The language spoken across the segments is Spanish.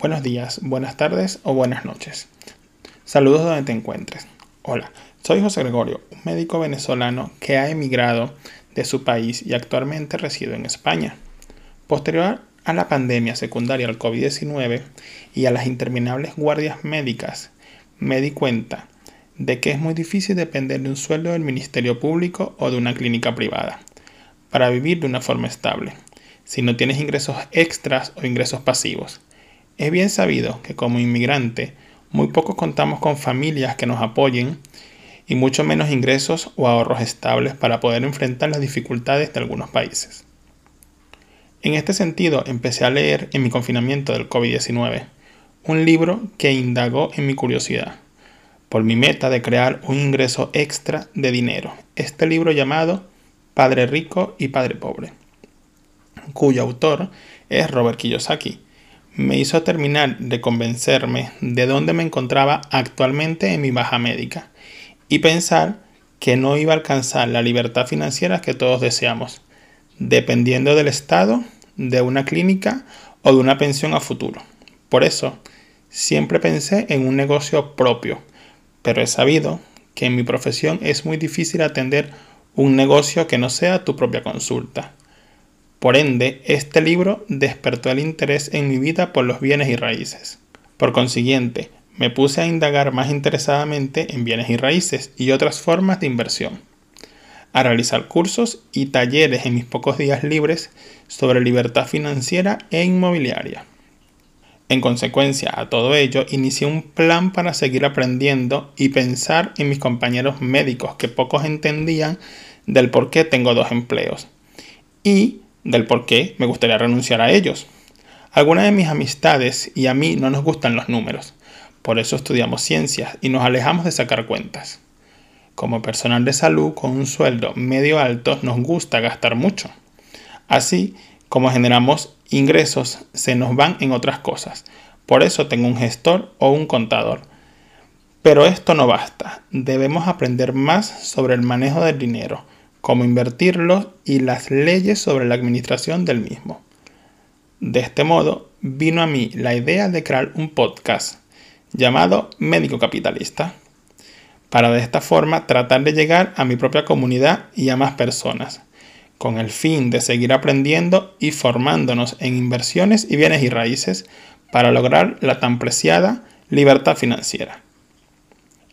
buenos días, buenas tardes o buenas noches. Saludos donde te encuentres. Hola, soy José Gregorio, un médico venezolano que ha emigrado de su país y actualmente reside en España. Posterior a la pandemia secundaria al COVID-19 y a las interminables guardias médicas, me di cuenta de que es muy difícil depender de un sueldo del Ministerio Público o de una clínica privada para vivir de una forma estable, si no tienes ingresos extras o ingresos pasivos. Es bien sabido que como inmigrante muy pocos contamos con familias que nos apoyen y mucho menos ingresos o ahorros estables para poder enfrentar las dificultades de algunos países. En este sentido, empecé a leer en mi confinamiento del COVID-19 un libro que indagó en mi curiosidad por mi meta de crear un ingreso extra de dinero. Este libro llamado Padre Rico y Padre Pobre, cuyo autor es Robert Kiyosaki me hizo terminar de convencerme de dónde me encontraba actualmente en mi baja médica y pensar que no iba a alcanzar la libertad financiera que todos deseamos, dependiendo del estado, de una clínica o de una pensión a futuro. Por eso, siempre pensé en un negocio propio, pero he sabido que en mi profesión es muy difícil atender un negocio que no sea tu propia consulta. Por ende, este libro despertó el interés en mi vida por los bienes y raíces. Por consiguiente, me puse a indagar más interesadamente en bienes y raíces y otras formas de inversión, a realizar cursos y talleres en mis pocos días libres sobre libertad financiera e inmobiliaria. En consecuencia a todo ello, inicié un plan para seguir aprendiendo y pensar en mis compañeros médicos que pocos entendían del por qué tengo dos empleos y del por qué me gustaría renunciar a ellos. Algunas de mis amistades y a mí no nos gustan los números, por eso estudiamos ciencias y nos alejamos de sacar cuentas. Como personal de salud con un sueldo medio alto nos gusta gastar mucho. Así como generamos ingresos se nos van en otras cosas. Por eso tengo un gestor o un contador. Pero esto no basta. Debemos aprender más sobre el manejo del dinero, cómo invertirlo y las leyes sobre la administración del mismo. De este modo, vino a mí la idea de crear un podcast llamado Médico Capitalista, para de esta forma tratar de llegar a mi propia comunidad y a más personas, con el fin de seguir aprendiendo y formándonos en inversiones y bienes y raíces para lograr la tan preciada libertad financiera.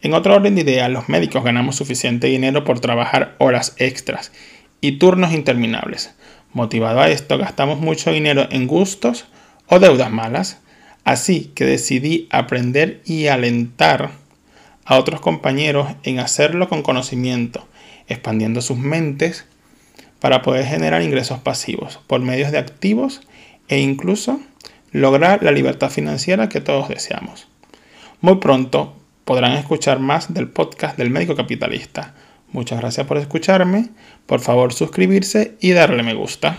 En otro orden de ideas, los médicos ganamos suficiente dinero por trabajar horas extras y turnos interminables. Motivado a esto, gastamos mucho dinero en gustos o deudas malas. Así que decidí aprender y alentar a otros compañeros en hacerlo con conocimiento, expandiendo sus mentes para poder generar ingresos pasivos por medios de activos e incluso lograr la libertad financiera que todos deseamos. Muy pronto podrán escuchar más del podcast del médico capitalista. Muchas gracias por escucharme. Por favor suscribirse y darle me gusta.